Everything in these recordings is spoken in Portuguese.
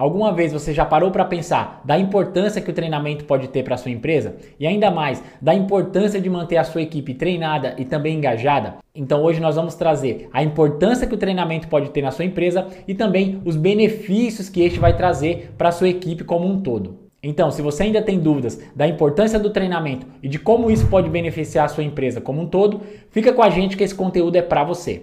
Alguma vez você já parou para pensar da importância que o treinamento pode ter para sua empresa e ainda mais da importância de manter a sua equipe treinada e também engajada? Então hoje nós vamos trazer a importância que o treinamento pode ter na sua empresa e também os benefícios que este vai trazer para a sua equipe como um todo. Então, se você ainda tem dúvidas da importância do treinamento e de como isso pode beneficiar a sua empresa como um todo, fica com a gente que esse conteúdo é para você.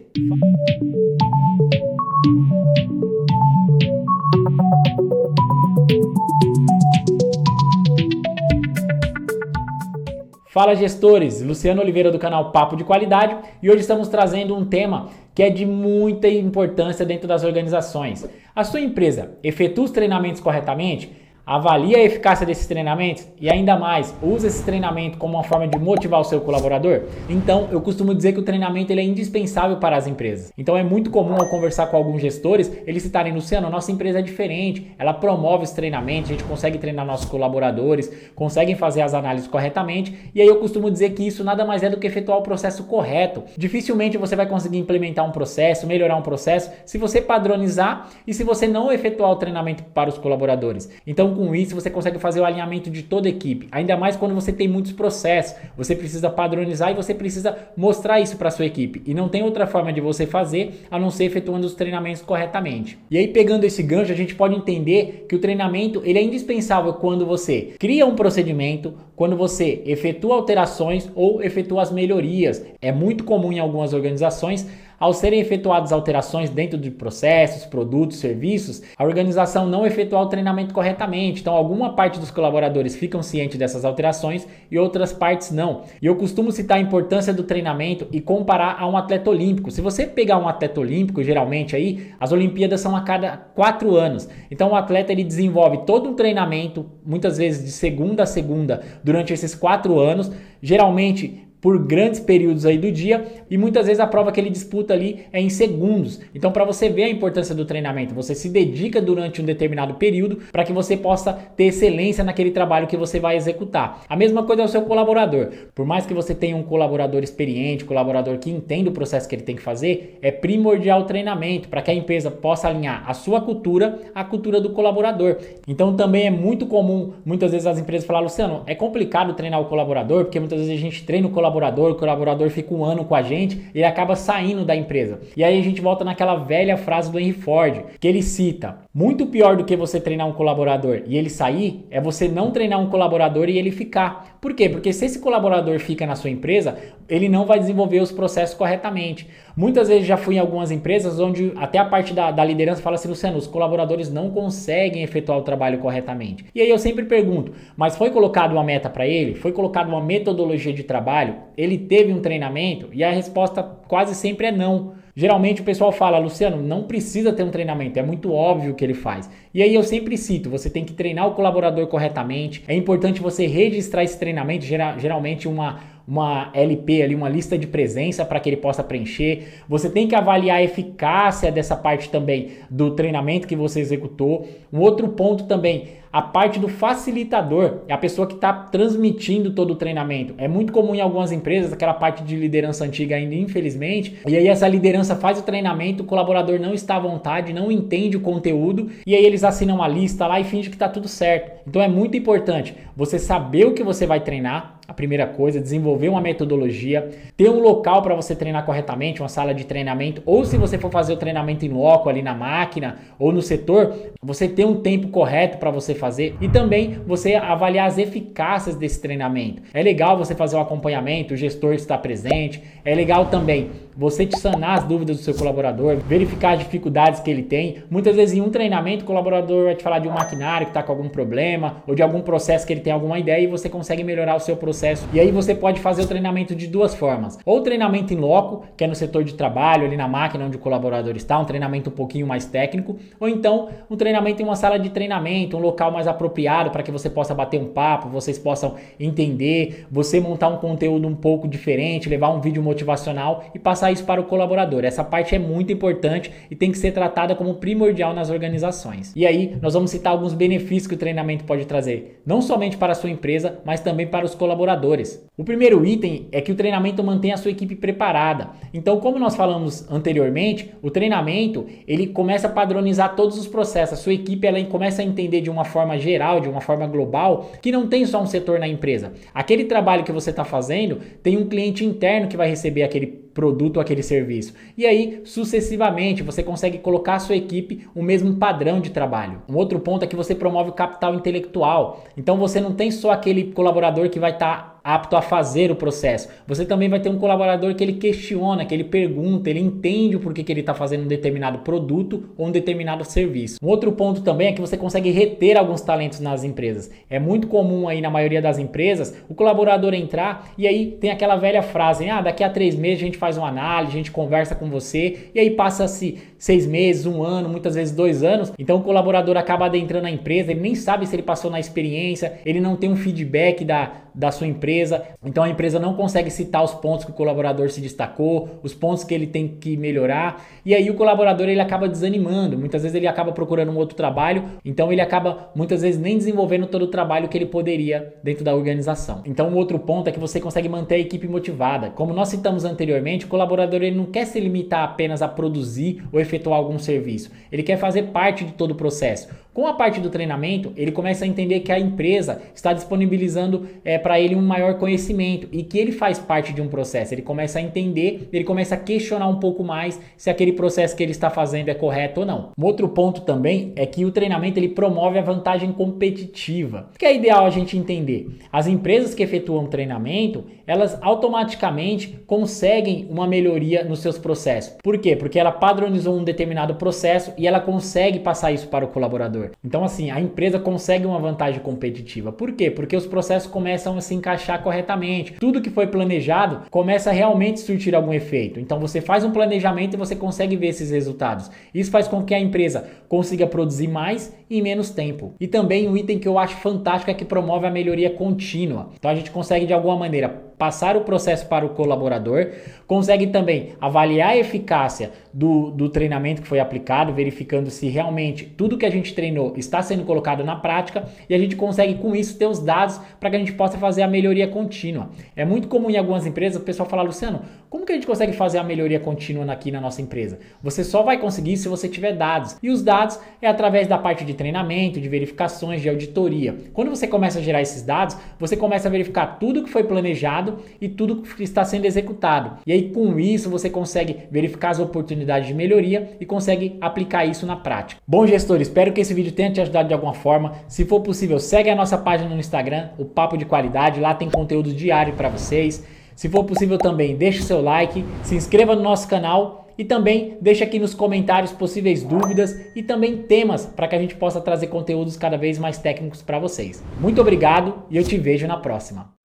Fala gestores, Luciano Oliveira do canal Papo de Qualidade e hoje estamos trazendo um tema que é de muita importância dentro das organizações. A sua empresa efetua os treinamentos corretamente? Avalia a eficácia desses treinamentos e ainda mais, usa esse treinamento como uma forma de motivar o seu colaborador? Então, eu costumo dizer que o treinamento ele é indispensável para as empresas. Então, é muito comum ao conversar com alguns gestores, eles citarem, Luciano, nossa empresa é diferente, ela promove os treinamentos, a gente consegue treinar nossos colaboradores, conseguem fazer as análises corretamente, e aí eu costumo dizer que isso nada mais é do que efetuar o processo correto. Dificilmente você vai conseguir implementar um processo, melhorar um processo, se você padronizar e se você não efetuar o treinamento para os colaboradores. Então, com isso você consegue fazer o alinhamento de toda a equipe. Ainda mais quando você tem muitos processos. Você precisa padronizar e você precisa mostrar isso para sua equipe. E não tem outra forma de você fazer a não ser efetuando os treinamentos corretamente. E aí pegando esse gancho, a gente pode entender que o treinamento ele é indispensável quando você cria um procedimento, quando você efetua alterações ou efetua as melhorias. É muito comum em algumas organizações ao serem efetuadas alterações dentro de processos, produtos, serviços, a organização não efetuar o treinamento corretamente. Então, alguma parte dos colaboradores ficam cientes dessas alterações e outras partes não. E eu costumo citar a importância do treinamento e comparar a um atleta olímpico. Se você pegar um atleta olímpico, geralmente aí, as Olimpíadas são a cada quatro anos. Então, o atleta ele desenvolve todo um treinamento, muitas vezes de segunda a segunda, durante esses quatro anos. Geralmente por grandes períodos aí do dia e muitas vezes a prova que ele disputa ali é em segundos. Então, para você ver a importância do treinamento, você se dedica durante um determinado período para que você possa ter excelência naquele trabalho que você vai executar. A mesma coisa é o seu colaborador. Por mais que você tenha um colaborador experiente, colaborador que entenda o processo que ele tem que fazer, é primordial o treinamento para que a empresa possa alinhar a sua cultura à cultura do colaborador. Então, também é muito comum, muitas vezes as empresas falam, Luciano, é complicado treinar o colaborador, porque muitas vezes a gente treina o colaborador colaborador, o colaborador fica um ano com a gente, ele acaba saindo da empresa. E aí a gente volta naquela velha frase do Henry Ford, que ele cita: muito pior do que você treinar um colaborador e ele sair, é você não treinar um colaborador e ele ficar. Por quê? Porque se esse colaborador fica na sua empresa, ele não vai desenvolver os processos corretamente. Muitas vezes já fui em algumas empresas onde até a parte da, da liderança fala assim, Luciano, os colaboradores não conseguem efetuar o trabalho corretamente. E aí eu sempre pergunto, mas foi colocado uma meta para ele? Foi colocado uma metodologia de trabalho? Ele teve um treinamento? E a resposta quase sempre é não. Geralmente o pessoal fala, Luciano, não precisa ter um treinamento, é muito óbvio o que ele faz. E aí eu sempre cito, você tem que treinar o colaborador corretamente, é importante você registrar esse treinamento, geralmente uma uma LP ali, uma lista de presença para que ele possa preencher. Você tem que avaliar a eficácia dessa parte também do treinamento que você executou. Um outro ponto também, a parte do facilitador, é a pessoa que está transmitindo todo o treinamento. É muito comum em algumas empresas, aquela parte de liderança antiga ainda, infelizmente. E aí essa liderança faz o treinamento, o colaborador não está à vontade, não entende o conteúdo, e aí eles assinam a lista lá e fingem que está tudo certo. Então é muito importante você saber o que você vai treinar, a primeira coisa, desenvolver uma metodologia, ter um local para você treinar corretamente, uma sala de treinamento, ou se você for fazer o treinamento em loco ali na máquina ou no setor, você ter um tempo correto para você fazer e também você avaliar as eficácias desse treinamento. É legal você fazer o acompanhamento, o gestor está presente, é legal também você te sanar as dúvidas do seu colaborador, verificar as dificuldades que ele tem. Muitas vezes em um treinamento o colaborador vai te falar de um maquinário que está com algum problema ou de algum processo que ele tem alguma ideia e você consegue melhorar o seu processo. E aí você pode fazer o treinamento de duas formas. Ou treinamento em loco, que é no setor de trabalho, ali na máquina onde o colaborador está, um treinamento um pouquinho mais técnico. Ou então um treinamento em uma sala de treinamento, um local mais apropriado para que você possa bater um papo, vocês possam entender, você montar um conteúdo um pouco diferente, levar um vídeo motivacional e passar isso para o colaborador. Essa parte é muito importante e tem que ser tratada como primordial nas organizações. E aí nós vamos citar alguns benefícios que o treinamento pode trazer, não somente para a sua empresa, mas também para os colaboradores. O primeiro item é que o treinamento mantém a sua equipe preparada. Então, como nós falamos anteriormente, o treinamento ele começa a padronizar todos os processos. A sua equipe ela começa a entender de uma forma geral, de uma forma global, que não tem só um setor na empresa. Aquele trabalho que você está fazendo tem um cliente interno que vai receber aquele produto ou aquele serviço. E aí, sucessivamente, você consegue colocar a sua equipe o mesmo padrão de trabalho. Um outro ponto é que você promove o capital intelectual. Então você não tem só aquele colaborador que vai estar tá apto a fazer o processo. Você também vai ter um colaborador que ele questiona, que ele pergunta, ele entende o porquê que ele está fazendo um determinado produto ou um determinado serviço. Um outro ponto também é que você consegue reter alguns talentos nas empresas. É muito comum aí na maioria das empresas o colaborador entrar e aí tem aquela velha frase: ah, daqui a três meses a gente faz uma análise, a gente conversa com você e aí passa-se seis meses, um ano, muitas vezes dois anos. Então o colaborador acaba adentrando a empresa, ele nem sabe se ele passou na experiência, ele não tem um feedback da, da sua empresa. Então a empresa não consegue citar os pontos que o colaborador se destacou, os pontos que ele tem que melhorar. E aí o colaborador ele acaba desanimando. Muitas vezes ele acaba procurando um outro trabalho, então ele acaba muitas vezes nem desenvolvendo todo o trabalho que ele poderia dentro da organização. Então um outro ponto é que você consegue manter a equipe motivada. Como nós citamos anteriormente, o colaborador ele não quer se limitar apenas a produzir ou efetuar algum serviço. Ele quer fazer parte de todo o processo. Com a parte do treinamento, ele começa a entender que a empresa está disponibilizando é, para ele um maior conhecimento e que ele faz parte de um processo. Ele começa a entender, ele começa a questionar um pouco mais se aquele processo que ele está fazendo é correto ou não. Um outro ponto também é que o treinamento ele promove a vantagem competitiva. Que é ideal a gente entender? As empresas que efetuam treinamento, elas automaticamente conseguem uma melhoria nos seus processos. Por quê? Porque ela padronizou um determinado processo e ela consegue passar isso para o colaborador. Então, assim, a empresa consegue uma vantagem competitiva. Por quê? Porque os processos começam a se encaixar corretamente. Tudo que foi planejado começa a realmente surtir algum efeito. Então, você faz um planejamento e você consegue ver esses resultados. Isso faz com que a empresa consiga produzir mais em menos tempo. E também um item que eu acho fantástico é que promove a melhoria contínua. Então, a gente consegue de alguma maneira passar o processo para o colaborador, consegue também avaliar a eficácia do, do treinamento que foi aplicado, verificando se realmente tudo que a gente treinou está sendo colocado na prática e a gente consegue com isso ter os dados para que a gente possa fazer a melhoria contínua. É muito comum em algumas empresas o pessoal falar, Luciano, como que a gente consegue fazer a melhoria contínua aqui na nossa empresa? Você só vai conseguir se você tiver dados. E os dados é através da parte de treinamento, de verificações, de auditoria. Quando você começa a gerar esses dados, você começa a verificar tudo que foi planejado e tudo que está sendo executado. E aí com isso você consegue verificar as oportunidades de melhoria e consegue aplicar isso na prática. Bom, gestor, espero que esse vídeo tenha te ajudado de alguma forma. Se for possível, segue a nossa página no Instagram, o Papo de Qualidade. Lá tem conteúdo diário para vocês. Se for possível também, deixe seu like, se inscreva no nosso canal e também deixe aqui nos comentários possíveis dúvidas e também temas para que a gente possa trazer conteúdos cada vez mais técnicos para vocês. Muito obrigado e eu te vejo na próxima.